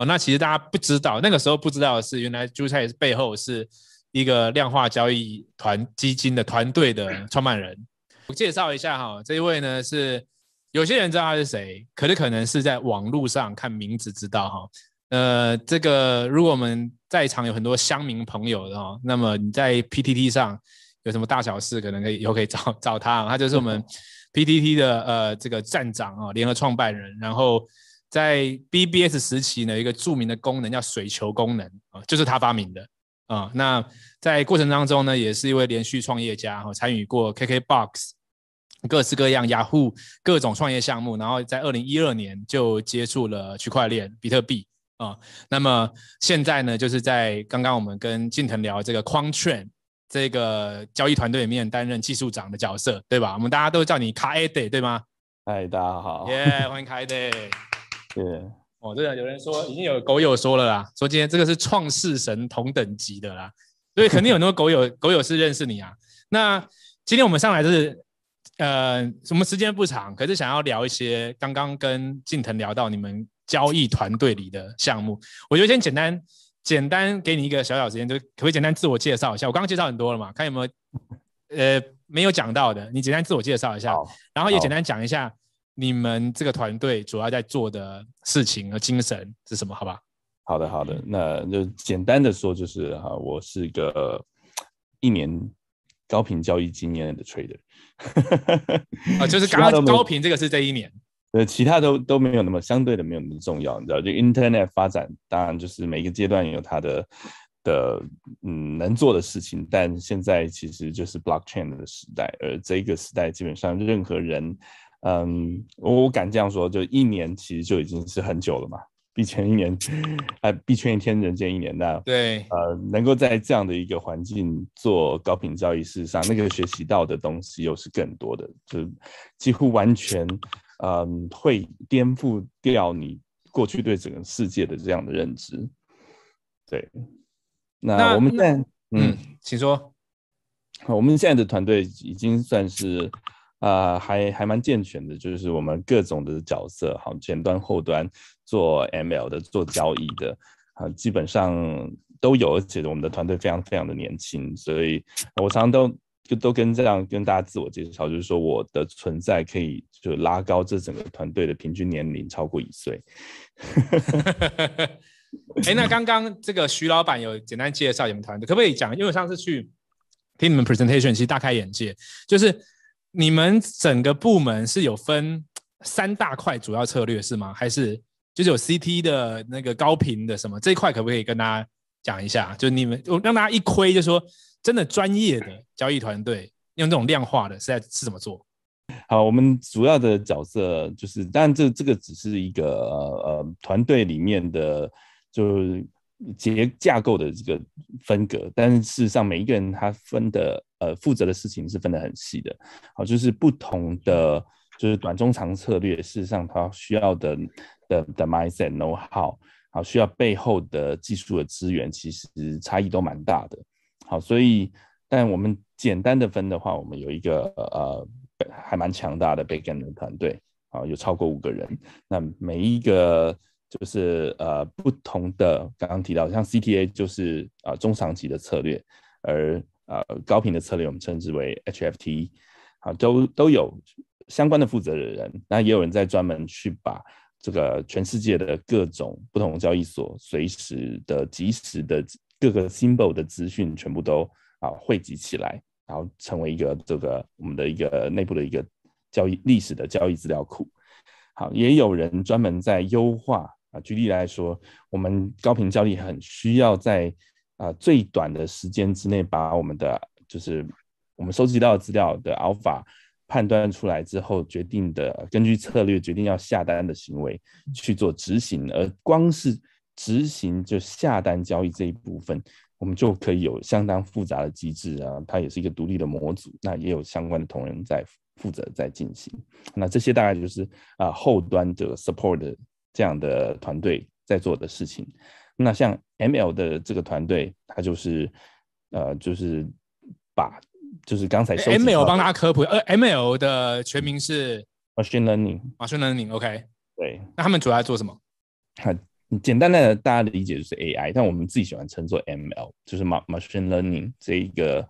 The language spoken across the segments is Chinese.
哦，那其实大家不知道，那个时候不知道的是，原来 Juice 背后是一个量化交易团基金的团队的创办人。我介绍一下哈，这一位呢是有些人知道他是谁，可是可能是在网络上看名字知道哈。呃，这个如果我们在场有很多乡民朋友的哈，那么你在 PTT 上有什么大小事，可能可以以后可以找找他，他就是我们 PTT 的呃这个站长啊，联合创办人，然后。在 BBS 时期呢，一个著名的功能叫水球功能啊，就是他发明的啊。那在过程当中呢，也是一位连续创业家哈，参与过 KKBOX 各式各样雅虎各种创业项目，然后在二零一二年就接触了区块链比特币啊。那么现在呢，就是在刚刚我们跟近藤聊这个 Quanttrend 这个交易团队里面担任技术长的角色，对吧？我们大家都叫你 Kaede 对吗？嗨，大家好，耶，yeah, 欢迎 Kaede。对哦，真的有人说已经有狗友说了啦，说今天这个是创世神同等级的啦，所以肯定有很多狗友狗友是认识你啊。那今天我们上来就是呃，什么时间不长，可是想要聊一些刚刚跟近藤聊到你们交易团队里的项目，我觉得先简单简单给你一个小小时间，就可不可以简单自我介绍一下？我刚刚介绍很多了嘛，看有没有呃没有讲到的，你简单自我介绍一下，然后也简单讲一下。你们这个团队主要在做的事情和精神是什么？好吧？好的，好的，那就简单的说，就是哈，我是一个一年高频交易经验的 trader，啊，就是刚刚高频这个是这一年，呃，其他都都没有那么相对的没有那么重要，你知道，就 Internet 发展，当然就是每个阶段有它的的嗯能做的事情，但现在其实就是 Blockchain 的时代，而这个时代基本上任何人。嗯，我敢这样说，就一年其实就已经是很久了嘛。币圈一年，哎，币圈一天，人间一年。那对，呃，能够在这样的一个环境做高频交易，事实上那个学习到的东西又是更多的，就几乎完全，嗯，会颠覆掉你过去对整个世界的这样的认知。对，那我们现在，嗯，嗯，请说。我们现在的团队已经算是。啊、呃，还还蛮健全的，就是我们各种的角色，好，前端、后端做 ML 的，做交易的，啊，基本上都有，而且我们的团队非常非常的年轻，所以我常常都就都跟这样跟大家自我介绍，就是说我的存在可以就拉高这整个团队的平均年龄超过一岁。哎，那刚刚这个徐老板有简单介绍你们团队，可不可以讲？因为我上次去听你们 presentation，其实大开眼界，就是。你们整个部门是有分三大块主要策略是吗？还是就是有 CT 的那个高频的什么这一块可不可以跟大家讲一下？就你们我让大家一窥，就说真的专业的交易团队用这种量化的是在是怎么做？好，我们主要的角色就是，当然这这个只是一个呃团队里面的就是。结架构的这个分隔，但是事实上每一个人他分的呃负责的事情是分得很细的，好，就是不同的就是短中长策略，事实上他需要的的的 mindset know how，好，需要背后的技术的资源，其实差异都蛮大的，好，所以但我们简单的分的话，我们有一个呃还蛮强大的 b a c o n 的团队，啊，有超过五个人，那每一个。就是呃不同的，刚刚提到像 CTA 就是啊、呃、中长期的策略，而呃高频的策略我们称之为 HFT，啊都都有相关的负责的人，那也有人在专门去把这个全世界的各种不同交易所随时的及时的各个 symbol 的资讯全部都啊汇集起来，然后成为一个这个我们的一个内部的一个交易历史的交易资料库，好，也有人专门在优化。啊，举例来说，我们高频交易很需要在啊最短的时间之内，把我们的就是我们收集到的资料的 alpha 判断出来之后，决定的根据策略决定要下单的行为去做执行，而光是执行就下单交易这一部分，我们就可以有相当复杂的机制啊，它也是一个独立的模组，那也有相关的同仁在负责在进行，那这些大概就是啊后端的 support 的。这样的团队在做的事情，那像 ML 的这个团队，它就是呃，就是把就是刚才 ML 帮大家科普，呃，ML 的全名是 Machine Learning，Machine Learning，OK，对，那他们主要在做什么？很简单的大家的理解就是 AI，但我们自己喜欢称作 ML，就是 machine learning 这一个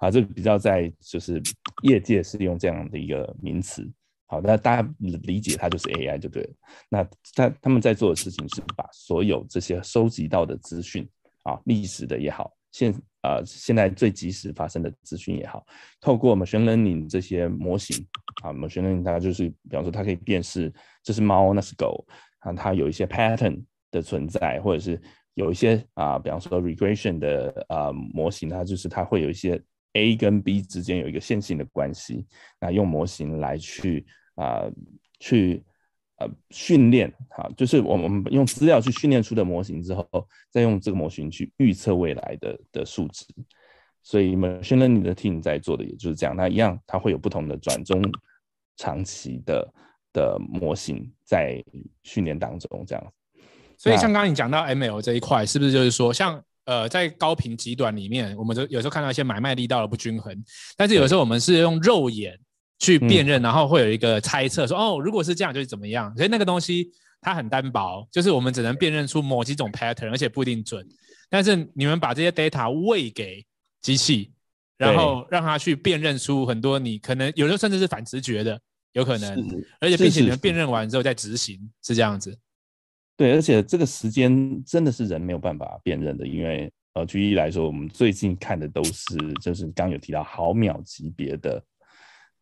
啊，这个比较在就是业界是用这样的一个名词。好，那大家理解它就是 AI 就对了。那他他们在做的事情是把所有这些收集到的资讯啊，历史的也好，现呃现在最及时发生的资讯也好，透过 machine learning 这些模型啊，machine learning 它就是比方说它可以辨识这是猫那是狗啊，它有一些 pattern 的存在，或者是有一些啊，比方说 regression 的啊模型，它就是它会有一些 A 跟 B 之间有一个线性的关系，那用模型来去。啊、呃，去呃训练哈，就是我们用资料去训练出的模型之后，再用这个模型去预测未来的的数值。所以 machine learning 的 team 在做的也就是这样，那一样它会有不同的转中长期的的模型在训练当中这样。所以像刚刚你讲到 ML 这一块，是不是就是说，像呃在高频极短里面，我们就有时候看到一些买卖力道的不均衡，但是有时候我们是用肉眼。去辨认，然后会有一个猜测，说哦，如果是这样，就是怎么样。所以那个东西它很单薄，就是我们只能辨认出某几种 pattern，而且不一定准。但是你们把这些 data 喂给机器，然后让它去辨认出很多你可能有时候甚至是反直觉的，有可能，而且并且你们辨认完之后再执行，是这样子。对，而且这个时间真的是人没有办法辨认的，因为呃，举例来说，我们最近看的都是就是刚有提到毫秒级别的。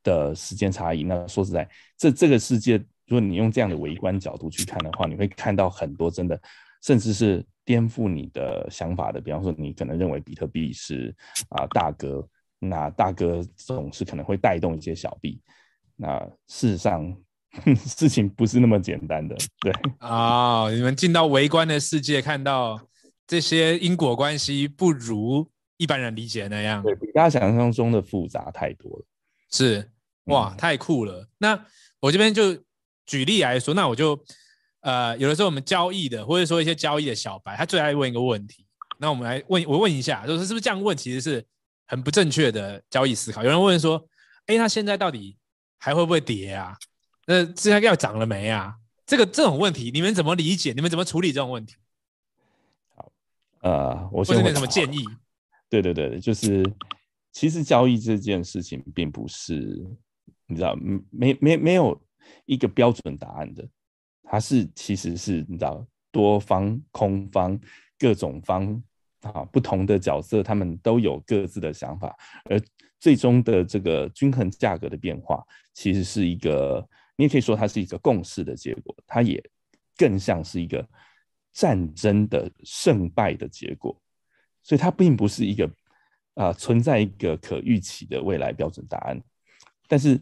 的时间差异，那说实在，这这个世界，如果你用这样的微观角度去看的话，你会看到很多真的，甚至是颠覆你的想法的。比方说，你可能认为比特币是啊大哥，那大哥总是可能会带动一些小币，那事实上 事情不是那么简单的。对啊、哦，你们进到微观的世界，看到这些因果关系不如一般人理解那样，对，比大家想象中的复杂太多了。是。哇，太酷了！那我这边就举例来说，那我就呃，有的时候我们交易的，或者说一些交易的小白，他最爱问一个问题。那我们来问，我问一下，就是是不是这样问，其实是很不正确的交易思考。有人问说，哎，那现在到底还会不会跌啊？那现在要涨了没啊？这个这种问题，你们怎么理解？你们怎么处理这种问题？好，呃，我先问什么建议？对对对，就是其实交易这件事情并不是。你知道，没没没有一个标准答案的，它是其实是你知道多方空方各种方啊不同的角色，他们都有各自的想法，而最终的这个均衡价格的变化，其实是一个你也可以说它是一个共识的结果，它也更像是一个战争的胜败的结果，所以它并不是一个啊存在一个可预期的未来标准答案，但是。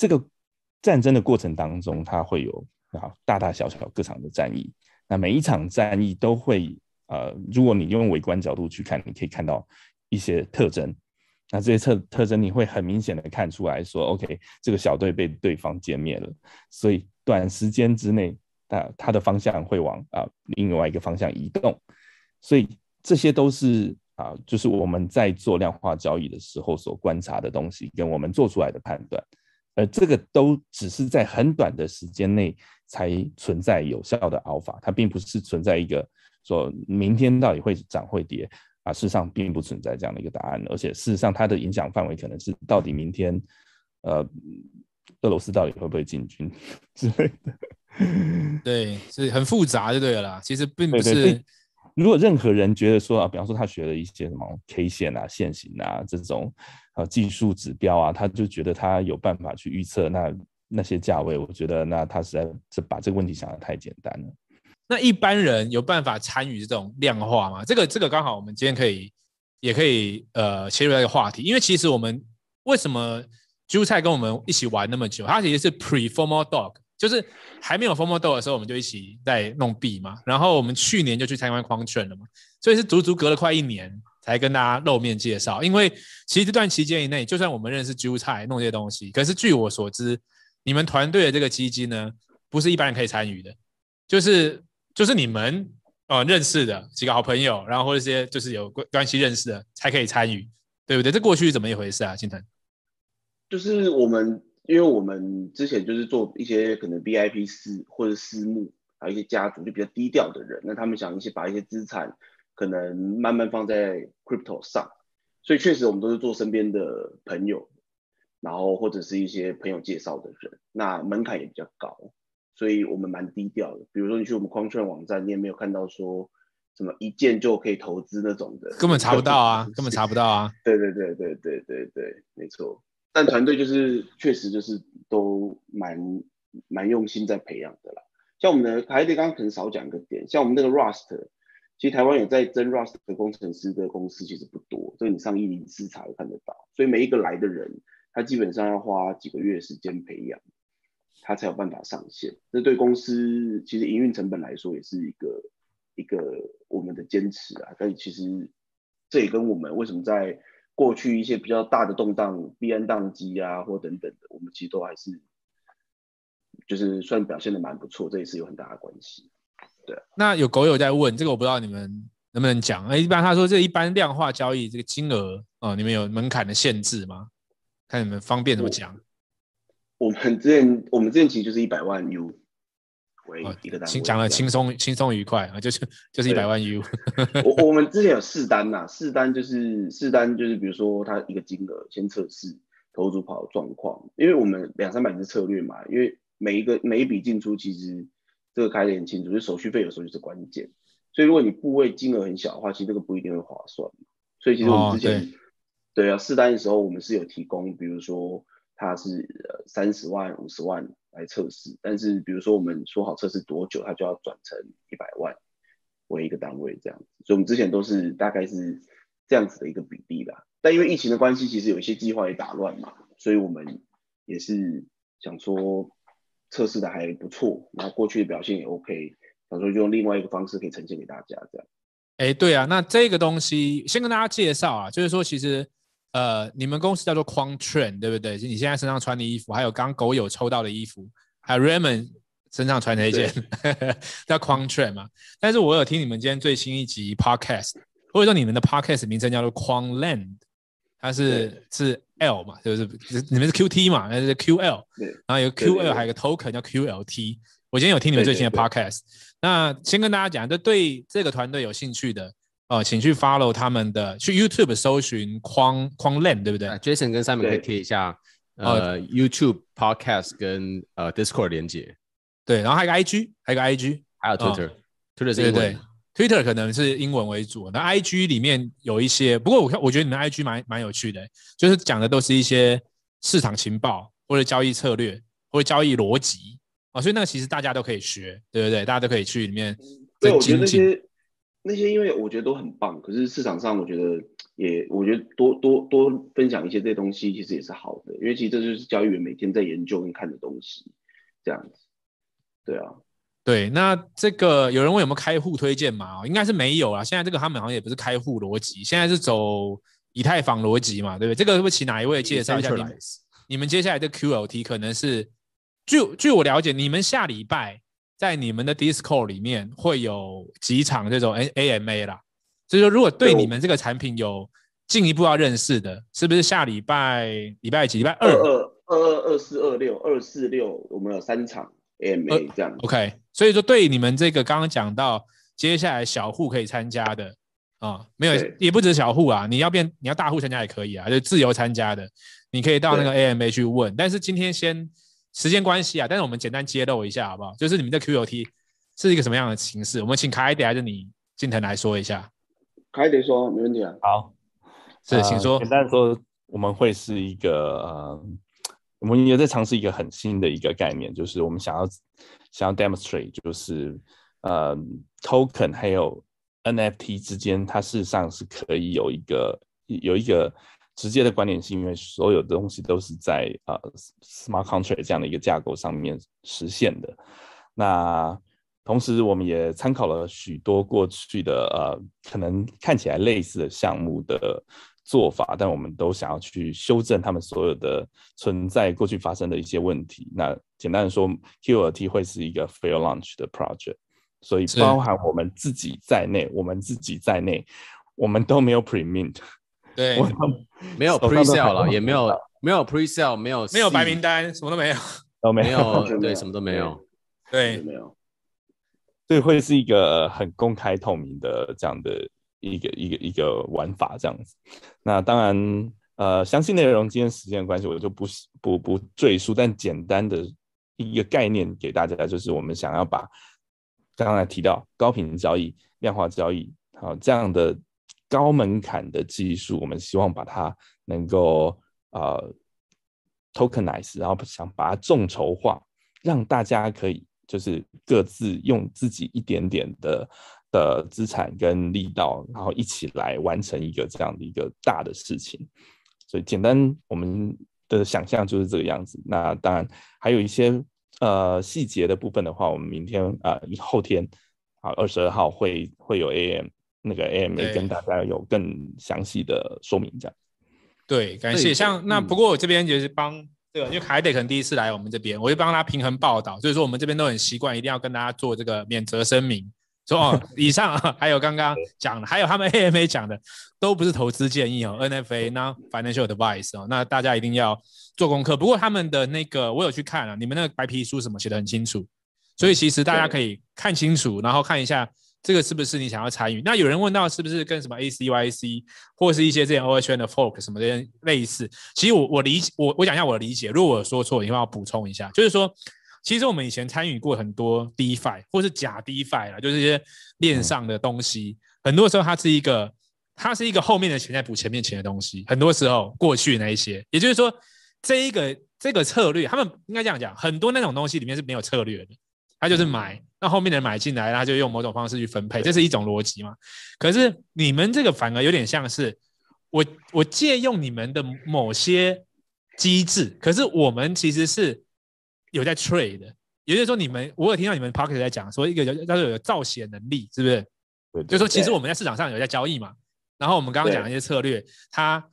这个战争的过程当中，它会有啊大大小小各场的战役。那每一场战役都会呃，如果你用微观角度去看，你可以看到一些特征。那这些特特征，你会很明显的看出来说，OK，这个小队被对方歼灭了，所以短时间之内，啊，它的方向会往啊另外一个方向移动。所以这些都是啊，就是我们在做量化交易的时候所观察的东西，跟我们做出来的判断。而这个都只是在很短的时间内才存在有效的 alpha，它并不是存在一个说明天到底会涨会跌啊，事实上并不存在这样的一个答案，而且事实上它的影响范围可能是到底明天，呃，俄罗斯到底会不会进军之类的，对，是很复杂就对了啦，其实并不是。对对对如果任何人觉得说啊，比方说他学了一些什么 K 线啊、线型啊这种呃技术指标啊，他就觉得他有办法去预测那那些价位，我觉得那他实在是把这个问题想得太简单了。那一般人有办法参与这种量化吗？这个这个刚好我们今天可以也可以呃切入一个话题，因为其实我们为什么韭菜跟我们一起玩那么久，他其实是 pre-formal dog。就是还没有 FOMO Dog 的时候，我们就一起在弄币嘛。然后我们去年就去参观矿圈了嘛，所以是足足隔了快一年才跟大家露面介绍。因为其实这段期间以内，就算我们认识韭菜弄这些东西，可是据我所知，你们团队的这个基金呢，不是一般人可以参与的，就是就是你们呃认识的几个好朋友，然后或者一些就是有关关系认识的才可以参与，对不对？这过去怎么一回事啊？金腾，就是我们。因为我们之前就是做一些可能 VIP 私或者私募还有一些家族就比较低调的人，那他们想一些把一些资产可能慢慢放在 crypto 上，所以确实我们都是做身边的朋友，然后或者是一些朋友介绍的人，那门槛也比较高，所以我们蛮低调的。比如说你去我们框券网站，你也没有看到说什么一键就可以投资那种的，根本查不到啊，根本查不到啊。对对对对对对对，没错。但团队就是确实就是都蛮蛮用心在培养的啦。像我们的还得刚刚可能少讲一个点，像我们那个 Rust，其实台湾有在争 Rust 的工程师的公司其实不多，这个你上104查都看得到。所以每一个来的人，他基本上要花几个月时间培养，他才有办法上线。这对公司其实营运成本来说也是一个一个我们的坚持啊。但其实这也跟我们为什么在过去一些比较大的动荡、币安宕机啊或等等的，我们其实都还是。就是算表现的蛮不错，这也是有很大的关系。对，那有狗友在问这个，我不知道你们能不能讲。哎，一般他说这一般量化交易这个金额哦，你们有门槛的限制吗？看你们方便怎么讲。我们之前我们之前其实就是一百万 U 为一个单位，讲的轻松轻松愉快啊，就是就是一百万 U。我我们之前有试单呐，试单就是试单就是比如说它一个金额先测试投资跑的状况，因为我们两三百只策略嘛，因为。每一个每一笔进出，其实这个开得很清楚，就手续费有时候就是关键。所以如果你部位金额很小的话，其实这个不一定会划算。所以其实我们之前、哦、对，对啊试单的时候，我们是有提供，比如说它是呃三十万、五十万来测试，但是比如说我们说好测试多久，它就要转成一百万为一个单位这样子。所以我们之前都是大概是这样子的一个比例啦。但因为疫情的关系，其实有一些计划也打乱嘛，所以我们也是想说。测试的还不错，然后过去的表现也 OK，想说就用另外一个方式可以呈现给大家这样。哎，对啊，那这个东西先跟大家介绍啊，就是说其实呃，你们公司叫做 Quantrend 对不对？你现在身上穿的衣服，还有刚狗友抽到的衣服，还有 Raymond 身上穿的一件 叫 Quantrend 嘛。但是我有听你们今天最新一集 Podcast，或者说你们的 Podcast 名称叫做 Quanland，它是是。L 嘛，就是你们是 QT 嘛，那是 QL，然后有 QL，还有个 token 叫 QLT。我今天有听你们最新的 podcast，那先跟大家讲，就对这个团队有兴趣的哦、呃，请去 follow 他们的，去 YouTube 搜寻框框 Land，对不对？Jason 跟 Simon 可以贴一下呃 YouTube podcast 跟呃 Discord 连接，对，然后还有个 IG，还有个 IG，还有 Twitter，Twitter、哦、是英文。对 Twitter 可能是英文为主，那 IG 里面有一些，不过我看我觉得你们 IG 蛮蛮有趣的，就是讲的都是一些市场情报或者交易策略或者交易逻辑啊，所以那个其实大家都可以学，对不对？大家都可以去里面。对，我觉得那些那些，因为我觉得都很棒，可是市场上我觉得也，我觉得多多多分享一些这些东西其实也是好的，因为其实这就是交易员每天在研究跟看的东西，这样子，对啊。对，那这个有人问有没有开户推荐码？应该是没有啊。现在这个他们好像也不是开户逻辑，现在是走以太坊逻辑嘛，对不对？这个会不会请哪一位介绍一下你们？你们接下来的 QLT 可能是，据据我了解，你们下礼拜在你们的 Discord 里面会有几场这种 A AMA 啦。所以说，如果对你们这个产品有进一步要认识的，是不是下礼拜礼拜几？礼拜二二二二二四二六二四六，我们有三场。AMA 这样、呃、OK，所以说对你们这个刚刚讲到接下来小户可以参加的啊、哦，没有也不止小户啊，你要变你要大户参加也可以啊，就自由参加的，你可以到那个 AMA 去问。但是今天先时间关系啊，但是我们简单揭露一下好不好？就是你们的 QOT 是一个什么样的形式？我们请凯迪还是你进腾来说一下。凯迪说没问题啊。好，是请说。呃、简单说，我们会是一个呃。我们也在尝试一个很新的一个概念，就是我们想要想要 demonstrate，就是呃 token 还有 NFT 之间，它事实上是可以有一个有一个直接的关联是，因为所有的东西都是在呃 smart contract 这样的一个架构上面实现的。那同时，我们也参考了许多过去的呃可能看起来类似的项目的。做法，但我们都想要去修正他们所有的存在过去发生的一些问题。那简单的说，QLT 会是一个 fair launch 的 project，所以包含我们自己在内，我们自己在内，我们都没有 pre-mint，对，没有 pre-sale 了，也没有没有 pre-sale，没有没有白名单，什么都没有，都没有，对，什么都没有，对，没有。所以会是一个很公开透明的这样的一个一个一个玩法这样子。那当然，呃，详细内容今天时间的关系，我就不不不赘述，但简单的一个概念给大家，就是我们想要把刚才提到高频交易、量化交易，好这样的高门槛的技术，我们希望把它能够呃 tokenize，然后想把它众筹化，让大家可以就是各自用自己一点点的的资产跟力道，然后一起来完成一个这样的一个大的事情。所以简单我们的想象就是这个样子。那当然还有一些呃细节的部分的话，我们明天啊、呃、后天啊二十二号会会有 AM 那个 AMA 跟大家有更详细的说明，这样。对，感谢。像那不过我这边就是帮这个，因为凯德可能第一次来我们这边，我就帮他平衡报道，所以说我们这边都很习惯，一定要跟大家做这个免责声明。说哦，以上还有刚刚讲的，还有他们 AMA 讲的，都不是投资建议哦，NFA 那 financial advice 哦，那大家一定要做功课。不过他们的那个我有去看了，你们那个白皮书什么写的很清楚，所以其实大家可以看清楚，然后看一下。这个是不是你想要参与？那有人问到是不是跟什么 ACYC 或是一些这些 OHN 的 fork 什么的类似？其实我我理解，我我讲一下我的理解。如果我说错，你会要补充一下。就是说，其实我们以前参与过很多 DeFi 或是假 DeFi 啦，就是一些链上的东西。很多时候它是一个，它是一个后面的钱在补前面钱的东西。很多时候过去那一些，也就是说，这一个这个策略，他们应该这样讲，很多那种东西里面是没有策略的。它就是买，那后面的人买进来，他就用某种方式去分配，这是一种逻辑嘛？可是你们这个反而有点像是我我借用你们的某些机制，可是我们其实是有在 trade 的，也就是说你们我有听到你们 Pocket 在讲说一个叫叫做有造血能力，是不是？对，就是说其实我们在市场上有在交易嘛。然后我们刚刚讲的一些策略，它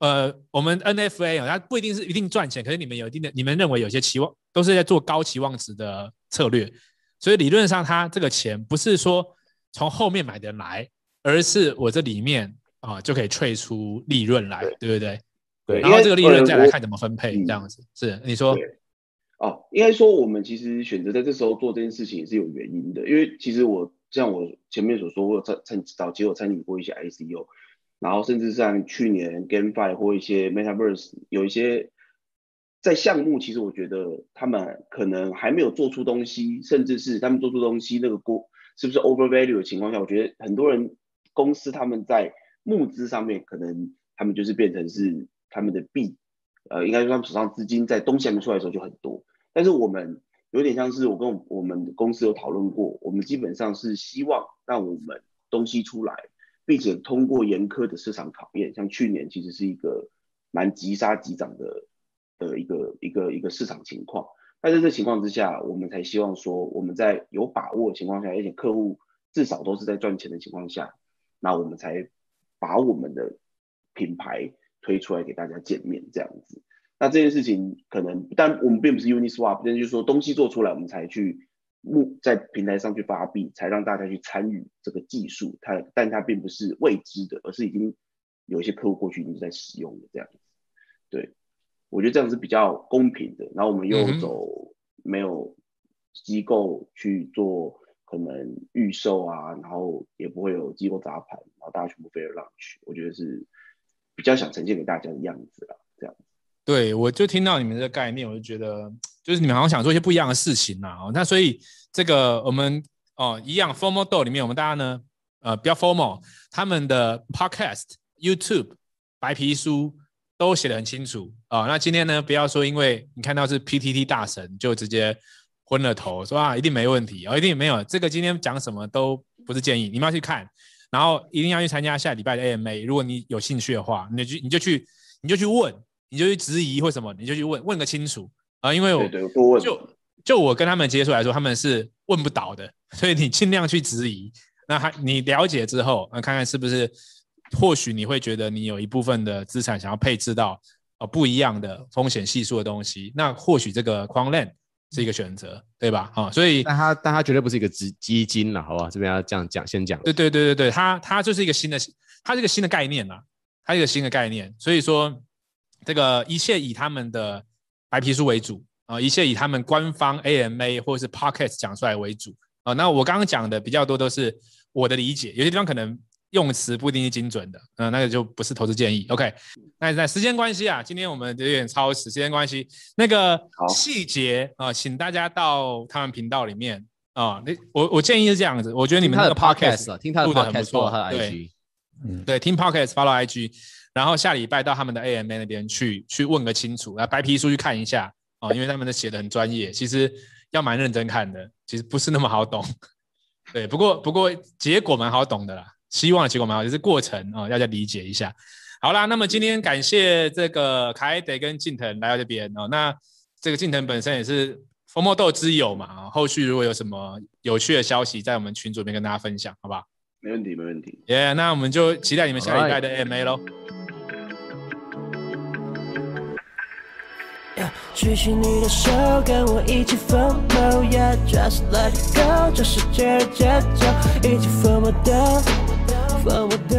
呃我们 NFA 啊，它不一定是一定赚钱，可是你们有一定的，你们认为有些期望都是在做高期望值的。策略，所以理论上，他这个钱不是说从后面买的来，而是我这里面啊就可以萃出利润来，对，对不对？对。然后这个利润再来看怎么分配，这样子是你说。哦，应该说我们其实选择在这时候做这件事情也是有原因的，因为其实我像我前面所说，我有参参早期有参与过一些 ICO，然后甚至像去年 GameFi 或一些 Metaverse 有一些。在项目，其实我觉得他们可能还没有做出东西，甚至是他们做出东西那个过是不是 overvalue 的情况下，我觉得很多人公司他们在募资上面，可能他们就是变成是他们的币，呃，应该说他们手上资金在东西还没出来的时候就很多。但是我们有点像是我跟我们公司有讨论过，我们基本上是希望让我们东西出来，并且通过严苛的市场考验，像去年其实是一个蛮急杀急涨的。的一个一个一个市场情况，那在这情况之下，我们才希望说，我们在有把握的情况下，而且客户至少都是在赚钱的情况下，那我们才把我们的品牌推出来给大家见面这样子。那这件事情可能，但我们并不是 Uniswap，但就是说东西做出来，我们才去募在平台上去发币，才让大家去参与这个技术。它，但它并不是未知的，而是已经有一些客户过去已经在使用的这样子，对。我觉得这样是比较公平的，然后我们又走没有机构去做可能预售啊，然后也不会有机构砸盘，然后大家全部 fair launch，我觉得是比较想呈现给大家的样子啦，这样。对，我就听到你们的概念，我就觉得就是你们好像想做一些不一样的事情呐。哦，那所以这个我们哦一样 formal do 里面，我们大家呢呃比较 formal，他们的 podcast、YouTube、白皮书。都写得很清楚啊、哦！那今天呢，不要说因为你看到是 PTT 大神就直接昏了头，说啊一定没问题哦，一定没有这个。今天讲什么都不是建议，你们要去看，然后一定要去参加下礼拜的 AMA。如果你有兴趣的话，你就你就去你就去问，你就去质疑或什么，你就去问问个清楚啊、呃！因为我就就我跟他们接触来说，他们是问不倒的，所以你尽量去质疑。那还你了解之后，那看看是不是。或许你会觉得你有一部分的资产想要配置到呃不一样的风险系数的东西，那或许这个 Quanland 是一个选择，对吧？啊、哦，所以但它但它绝对不是一个基基金了，好不好？这边要这样讲，先讲。对对对对对，它它就是一个新的，它是一个新的概念啦，它是一个新的概念。所以说，这个一切以他们的白皮书为主啊、呃，一切以他们官方 AMA 或是 Pocket 讲出来为主啊。那我刚刚讲的比较多都是我的理解，有些地方可能用词不一定是精准的，嗯，那个就不是投资建议。OK，那在时间关系啊，今天我们有点超时，时间关系，那个细节啊，请大家到他们频道里面啊。那我我建议是这样子，我觉得你们那个 podcast 听他的 podcast 很不错，对，嗯，对，听 podcast follow IG。然后下礼拜到他们的 AMA 那边去，去问个清楚，来白皮书去看一下啊，因为他们的写的很专业，其实要蛮认真看的，其实不是那么好懂。对，不过不过结果蛮好懂的啦，希望的结果蛮好，就是过程啊，要、哦、再理解一下。好啦，那么今天感谢这个凯德跟近藤来到这边哦，那这个近藤本身也是风魔豆之友嘛，后续如果有什么有趣的消息，在我们群组里面跟大家分享，好不好？没问题，没问题。耶，yeah, 那我们就期待你们下礼拜的 AMA 喽。举起你的手，跟我一起疯魔，Yeah，just let it go，这世界的节奏，一起疯魔的，忘不掉